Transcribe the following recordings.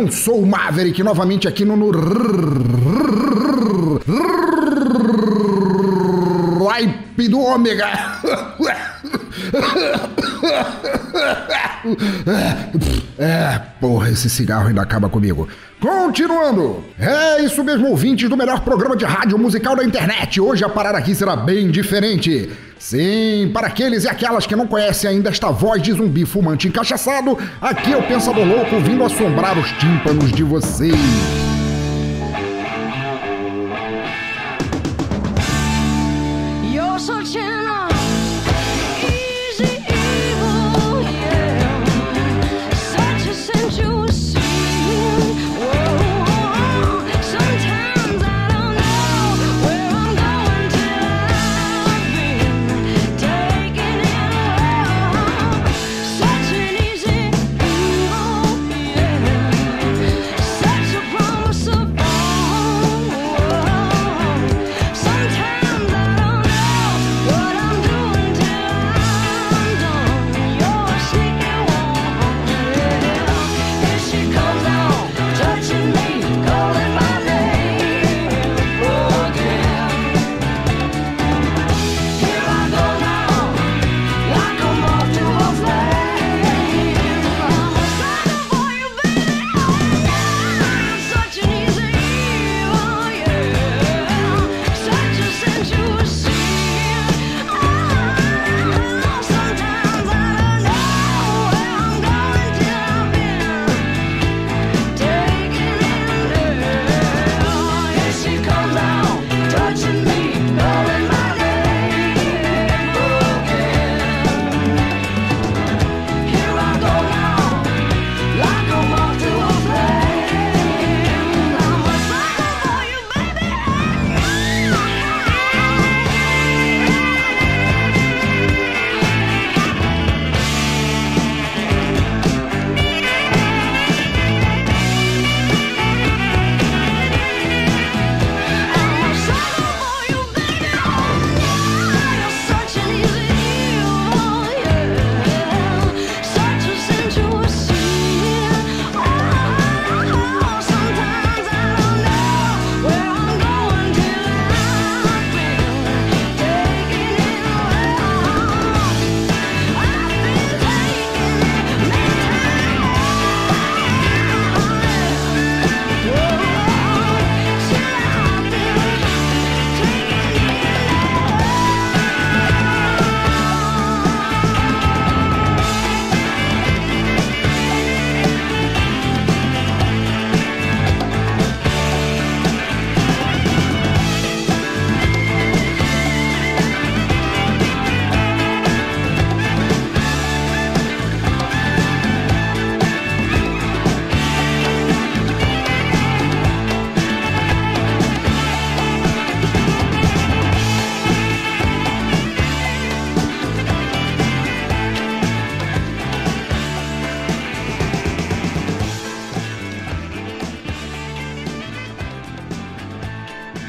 Não, sou o Maverick, novamente aqui no... no... Ripe do Ômega! É, porra, esse cigarro ainda acaba comigo. Continuando! É isso mesmo, ouvintes do melhor programa de rádio musical da internet. Hoje a parada aqui será bem diferente. Sim, para aqueles e aquelas que não conhecem ainda esta voz de zumbi fumante encaixaçado, aqui é o Pensador Louco vindo assombrar os tímpanos de vocês.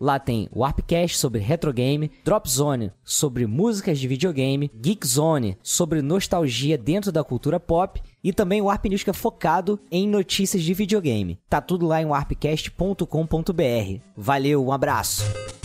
Lá tem o Warpcast sobre retrogame, Drop Zone sobre músicas de videogame, Geek Zone sobre nostalgia dentro da cultura pop e também o Warp News que é focado em notícias de videogame. Tá tudo lá em warpcast.com.br. Valeu, um abraço.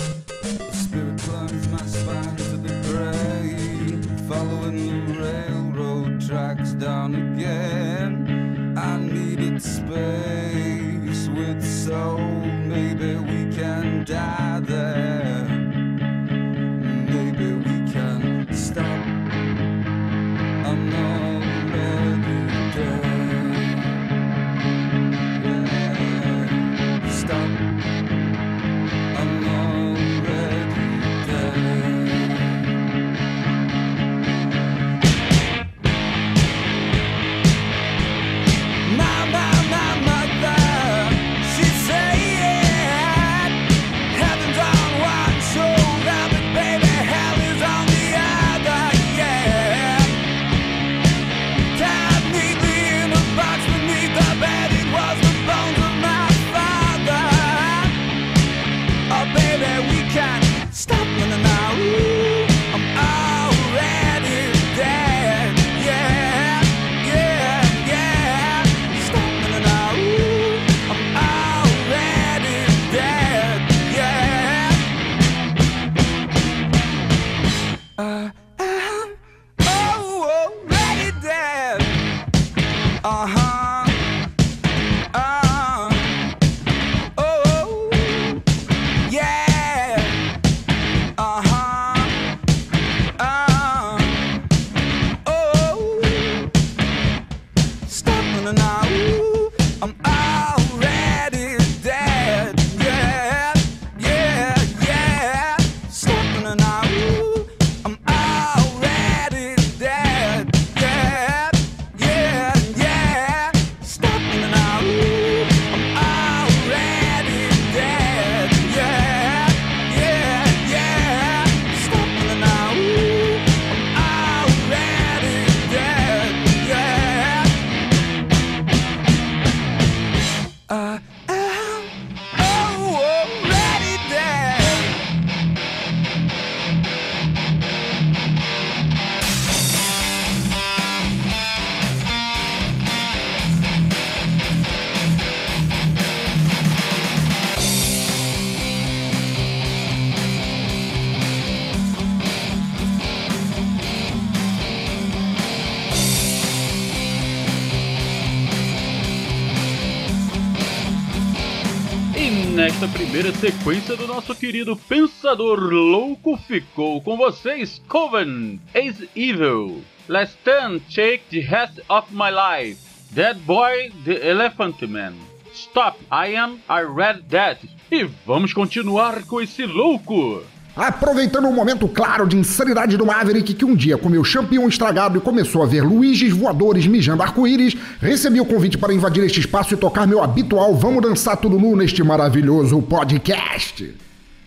Primeira sequência do nosso querido Pensador Louco ficou com vocês Coven, Ace Evil, Last Stand, Take the Rest of My Life, Dead Boy, The Elephant Man, Stop, I Am a Red Dead. E vamos continuar com esse louco. Aproveitando o momento claro de insanidade do Maverick, que um dia comeu champignon estragado e começou a ver Luigi's voadores mijando arco-íris, recebi o convite para invadir este espaço e tocar meu habitual Vamos Dançar Tudo Nu neste maravilhoso podcast.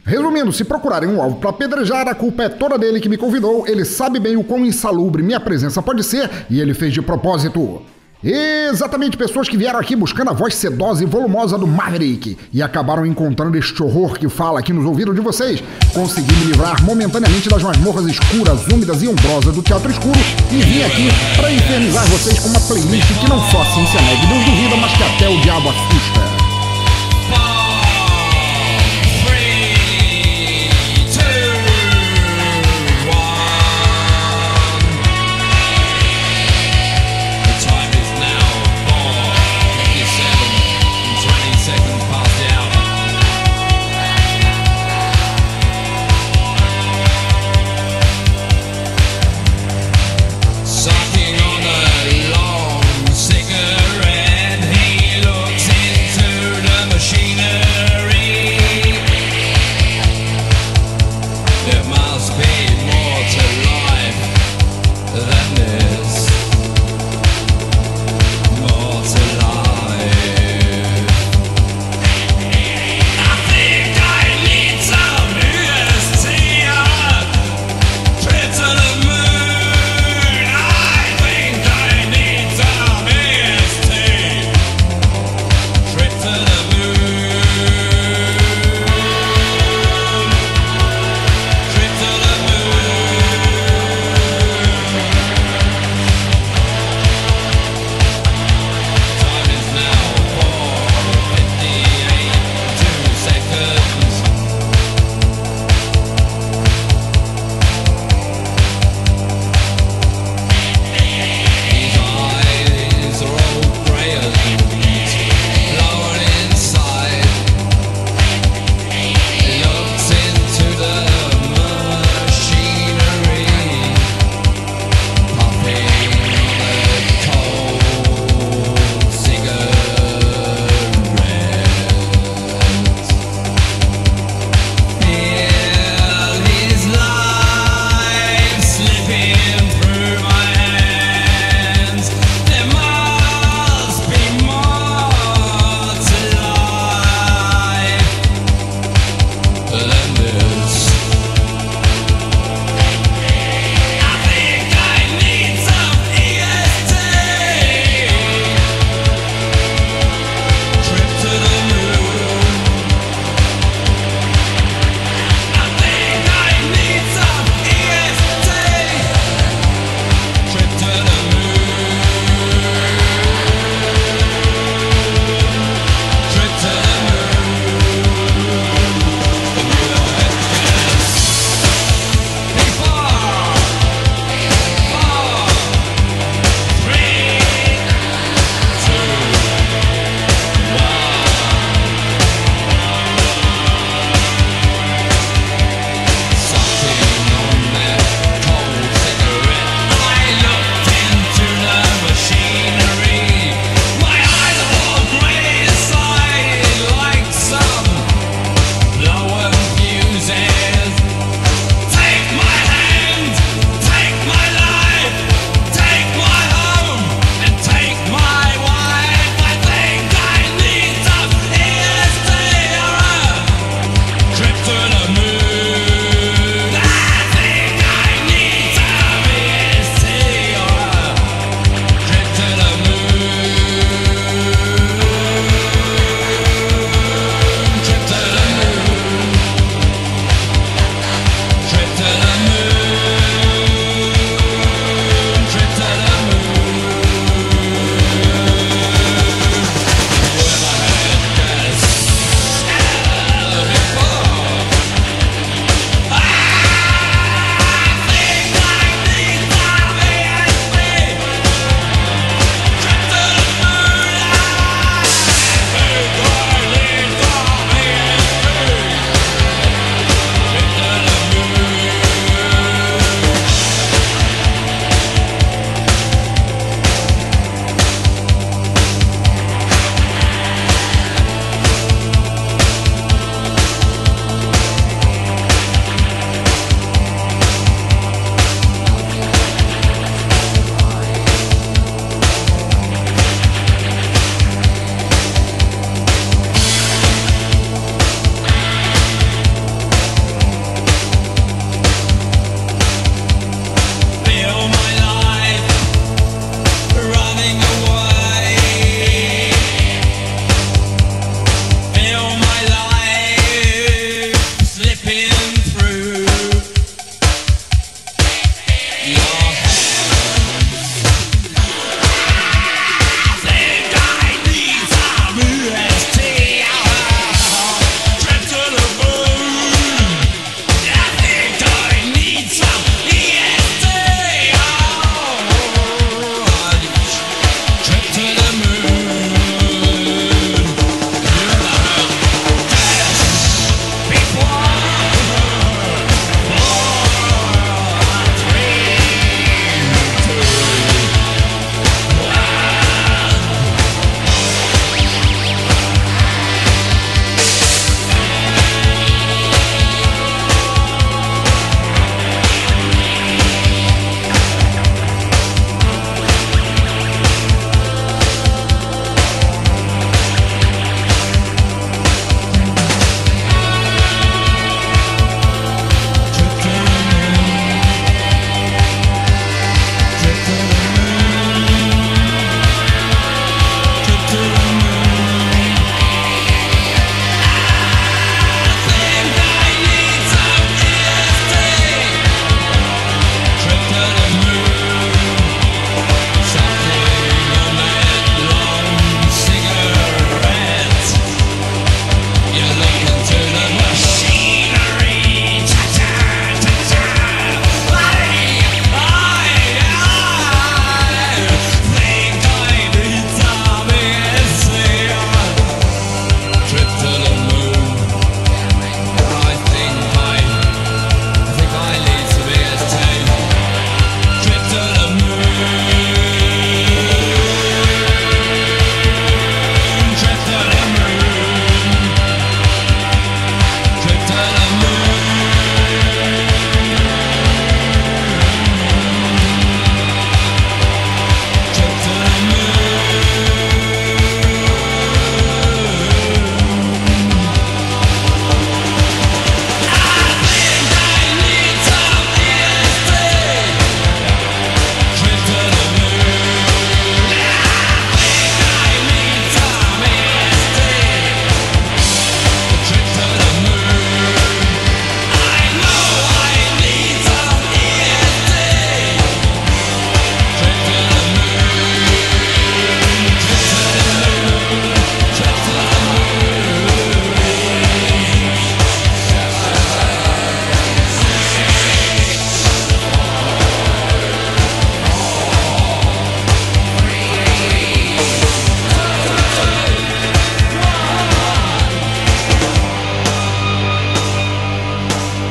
Resumindo, se procurarem um alvo para apedrejar, a culpa é toda dele que me convidou, ele sabe bem o quão insalubre minha presença pode ser e ele fez de propósito. Exatamente pessoas que vieram aqui buscando a voz sedosa e volumosa do Maverick e acabaram encontrando este horror que fala aqui nos ouvidos de vocês. Consegui me livrar momentaneamente das masmorras escuras, úmidas e ombrosas do teatro escuro e vim aqui para infernizar vocês com uma playlist que não só a ciência nega Deus duvida, mas que até o diabo assusta.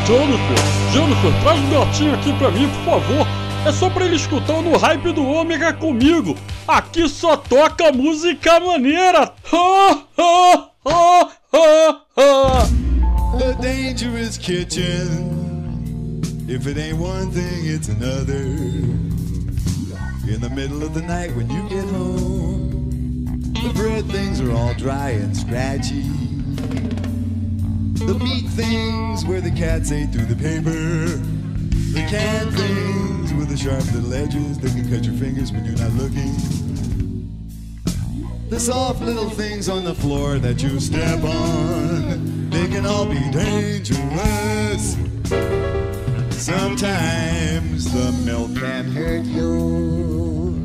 Vitor, traz o gatinho aqui pra mim, por favor. É só pra ele escutar o no hype do ômega comigo. Aqui só toca música maneira. Ha, ha, ha, ha, ha. The dangerous kitchen. If it ain't one thing, it's another. In the middle of the night when you get home, the bread things are all dry and scratchy. The meat things where the cats ate through the paper. The canned things with the sharp little edges that can cut your fingers when you're not looking. The soft little things on the floor that you step on, they can all be dangerous. Sometimes the milk can hurt you.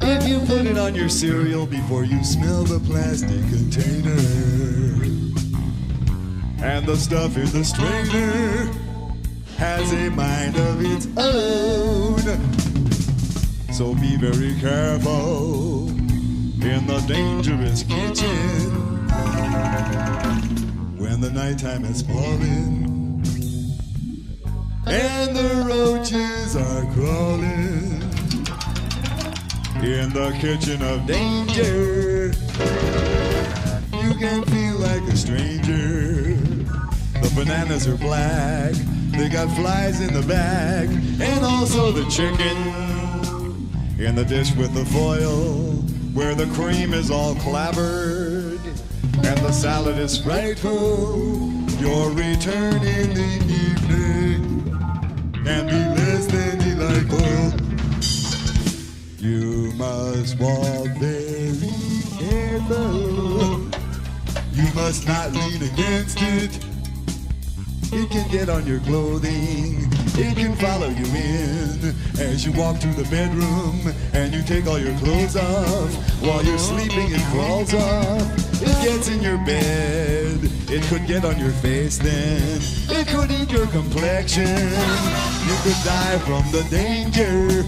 If you put it on your cereal before you smell the plastic container. And the stuff in the strainer has a mind of its own. So be very careful in the dangerous kitchen when the nighttime is falling and the roaches are crawling in the kitchen of danger. You can feel like a stranger. The bananas are black, they got flies in the bag, and also the chicken in the dish with the foil, where the cream is all clabbered, and the salad is frightful. Your return in the evening can be less than delightful. You must walk very careful. You must not lean against it. It can get on your clothing. It can follow you in as you walk through the bedroom and you take all your clothes off. While you're sleeping, it crawls off. It gets in your bed. It could get on your face then. It could eat your complexion. You could die from the danger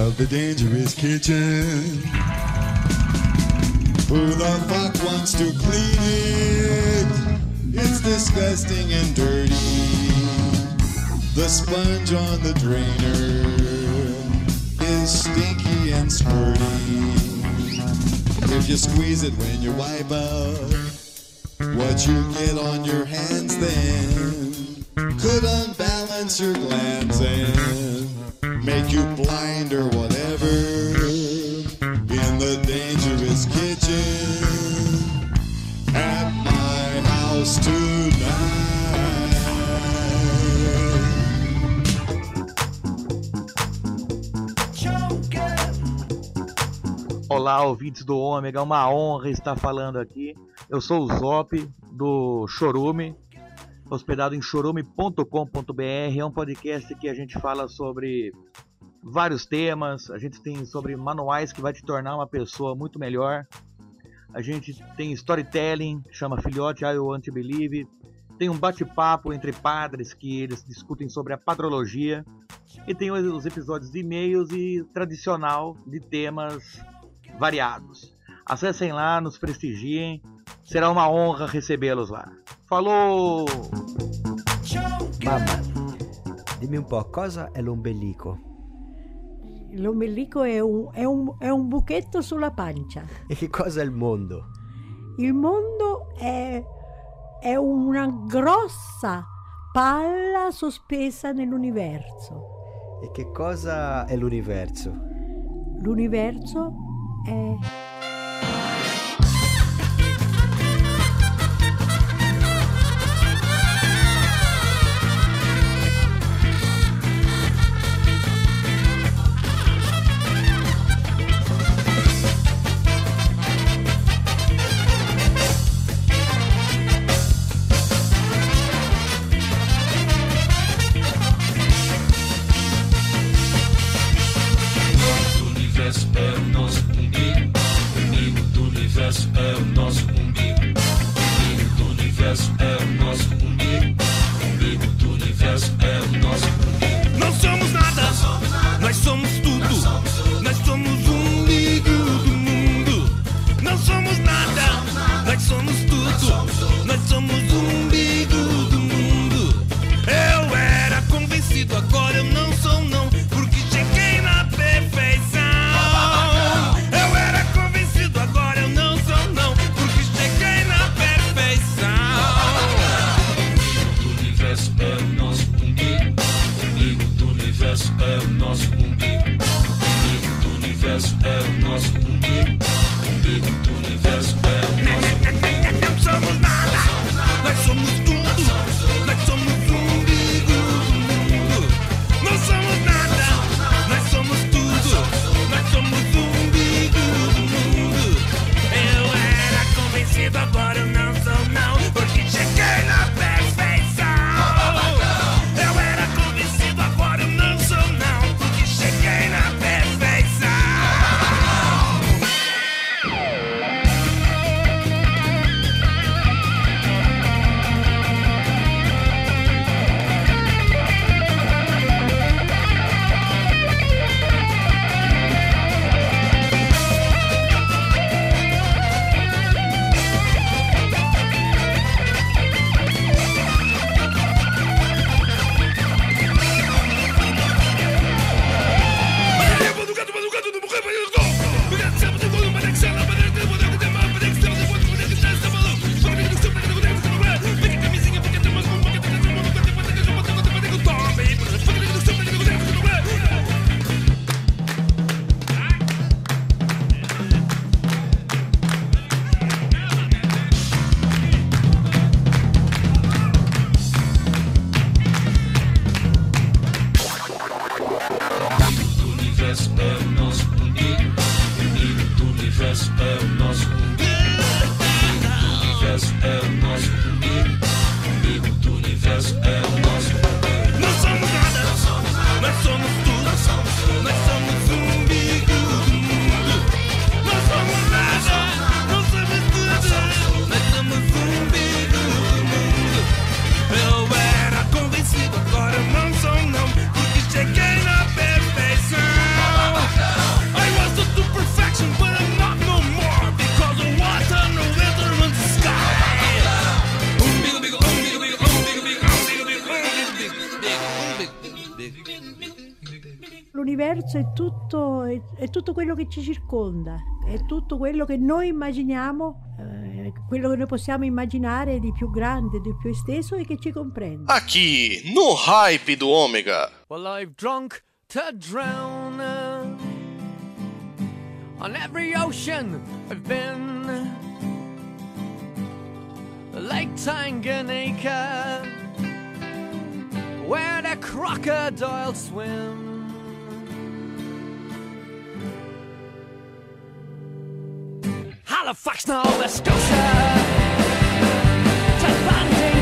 of the dangerous kitchen. Who the fuck wants to clean it? It's disgusting and dirty. The sponge on the drainer is stinky and squirty. If you squeeze it when you wipe out, what you get on your hands then could unbalance your glands and make you blind or whatever Olá, ouvintes do Ômega, é uma honra estar falando aqui. Eu sou o Zop, do Chorume, hospedado em chorume.com.br. É um podcast que a gente fala sobre vários temas, a gente tem sobre manuais que vai te tornar uma pessoa muito melhor. A gente tem storytelling, chama Filhote I Want to Believe. Tem um bate-papo entre padres que eles discutem sobre a padrologia. E tem os os episódios de e-mails e tradicional de temas variados. Acessem lá, nos prestigiem. Será uma honra recebê-los lá. Falou! Mamma, dimmi un po', cosa è l'ombelico? L'ombelico è un, è, un, è un buchetto sulla pancia. E che cosa è il mondo? Il mondo è, è una grossa palla sospesa nell'universo. E che cosa è l'universo? L'universo è... ragazzo è tutto, è, è tutto, quello che ci circonda, è tutto quello che noi immaginiamo, eh, quello che noi possiamo immaginare di più grande, di più esteso e che ci comprende. Aqui, no hype do Omega. Well, I've drunk to drown on every ocean I've been. Lake Tanganyika, where the crocodiles swim. Halifax, Nova Scotia. Ted Bundy.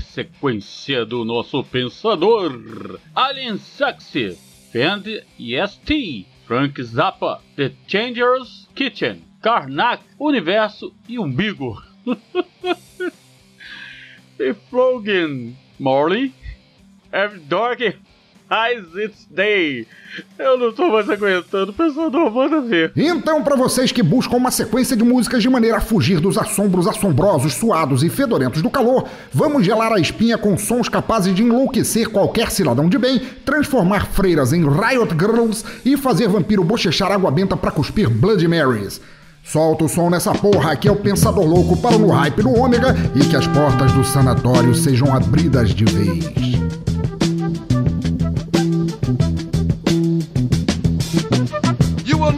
Sequência do nosso pensador Alien Sexy, Fend EST, Frank Zappa, The Changers Kitchen, Karnak, Universo e Umbigo. e Flogan, Morley, Every Dog Its Day. Eu não tô mais aguentando, pensador, manda ver. Então, para vocês que buscam uma sequência de músicas de maneira a fugir dos assombros assombrosos, suados e fedorentos do calor, vamos gelar a espinha com sons capazes de enlouquecer qualquer cidadão de bem, transformar freiras em Riot Girls e fazer vampiro bochechar água benta pra cuspir Bloody Marys. Solta o som nessa porra, aqui é o Pensador Louco para o Hype do Ômega e que as portas do sanatório sejam abridas de vez.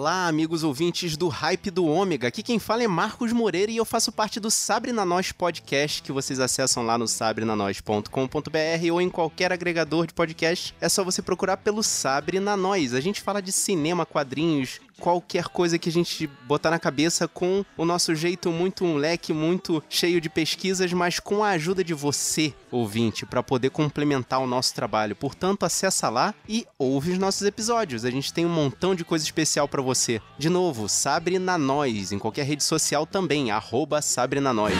Olá, amigos ouvintes do Hype do Ômega. Aqui quem fala é Marcos Moreira e eu faço parte do Sabre na Nós podcast que vocês acessam lá no sabrenanois.com.br ou em qualquer agregador de podcast. É só você procurar pelo Sabre na Nós. A gente fala de cinema, quadrinhos, qualquer coisa que a gente botar na cabeça com o nosso jeito muito leque muito cheio de pesquisas, mas com a ajuda de você, ouvinte, para poder complementar o nosso trabalho. Portanto, acessa lá e ouve os nossos episódios. A gente tem um montão de coisa especial para você. De novo, Sabre na Nós, em qualquer rede social também, arroba Sabre na Nós.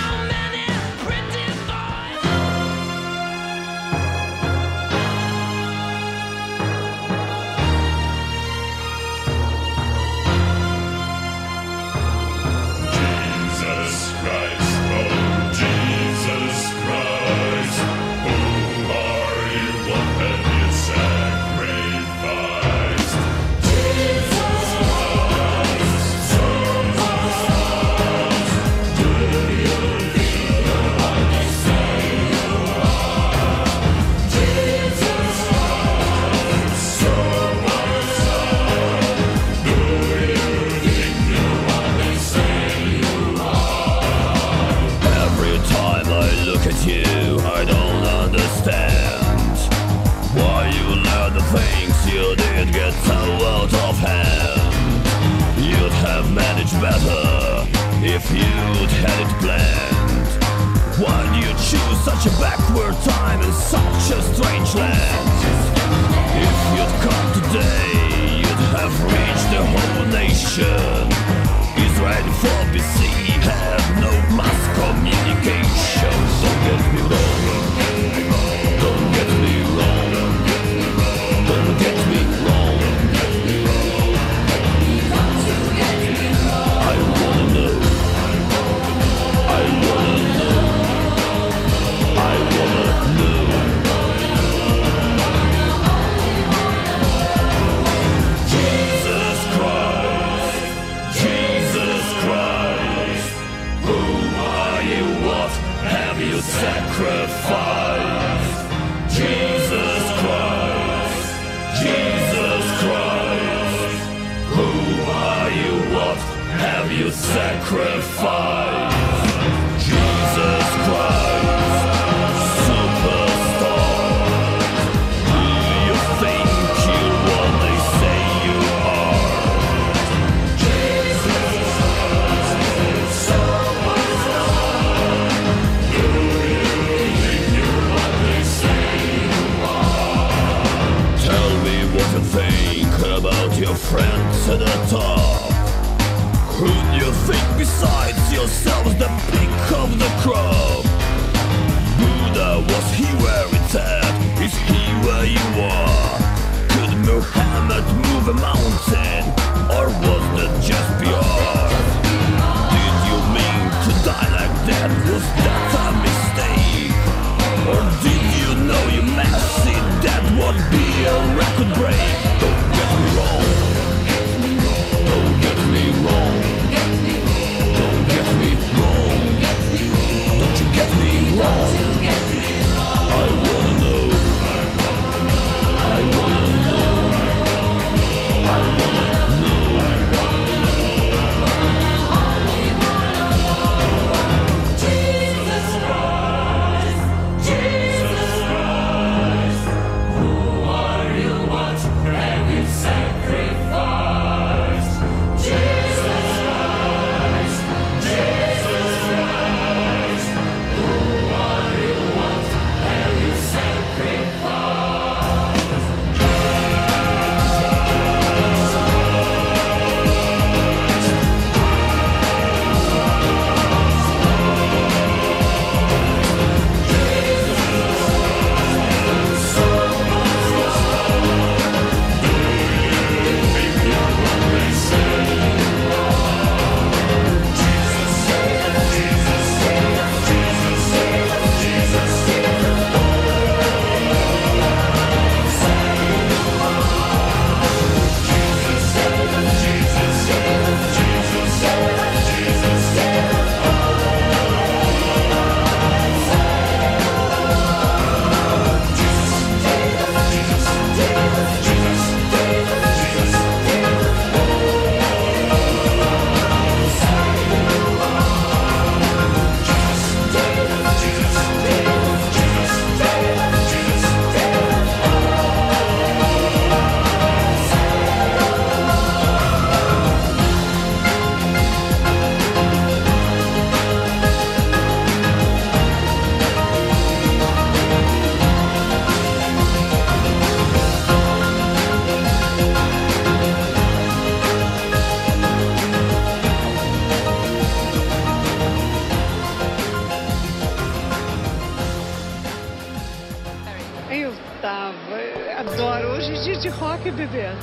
de rock, bebê.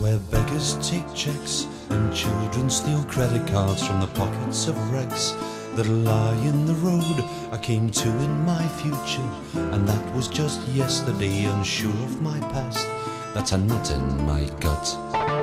Where beggars take checks and children steal credit cards from the pockets of wrecks that lie in the road. I came to in my future and that was just yesterday unsure of my past. That's a nut in my gut.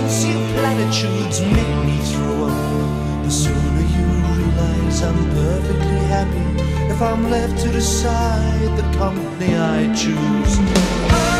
fancy platitudes make me throw up. The sooner you realize I'm perfectly happy if I'm left to decide the company I choose. I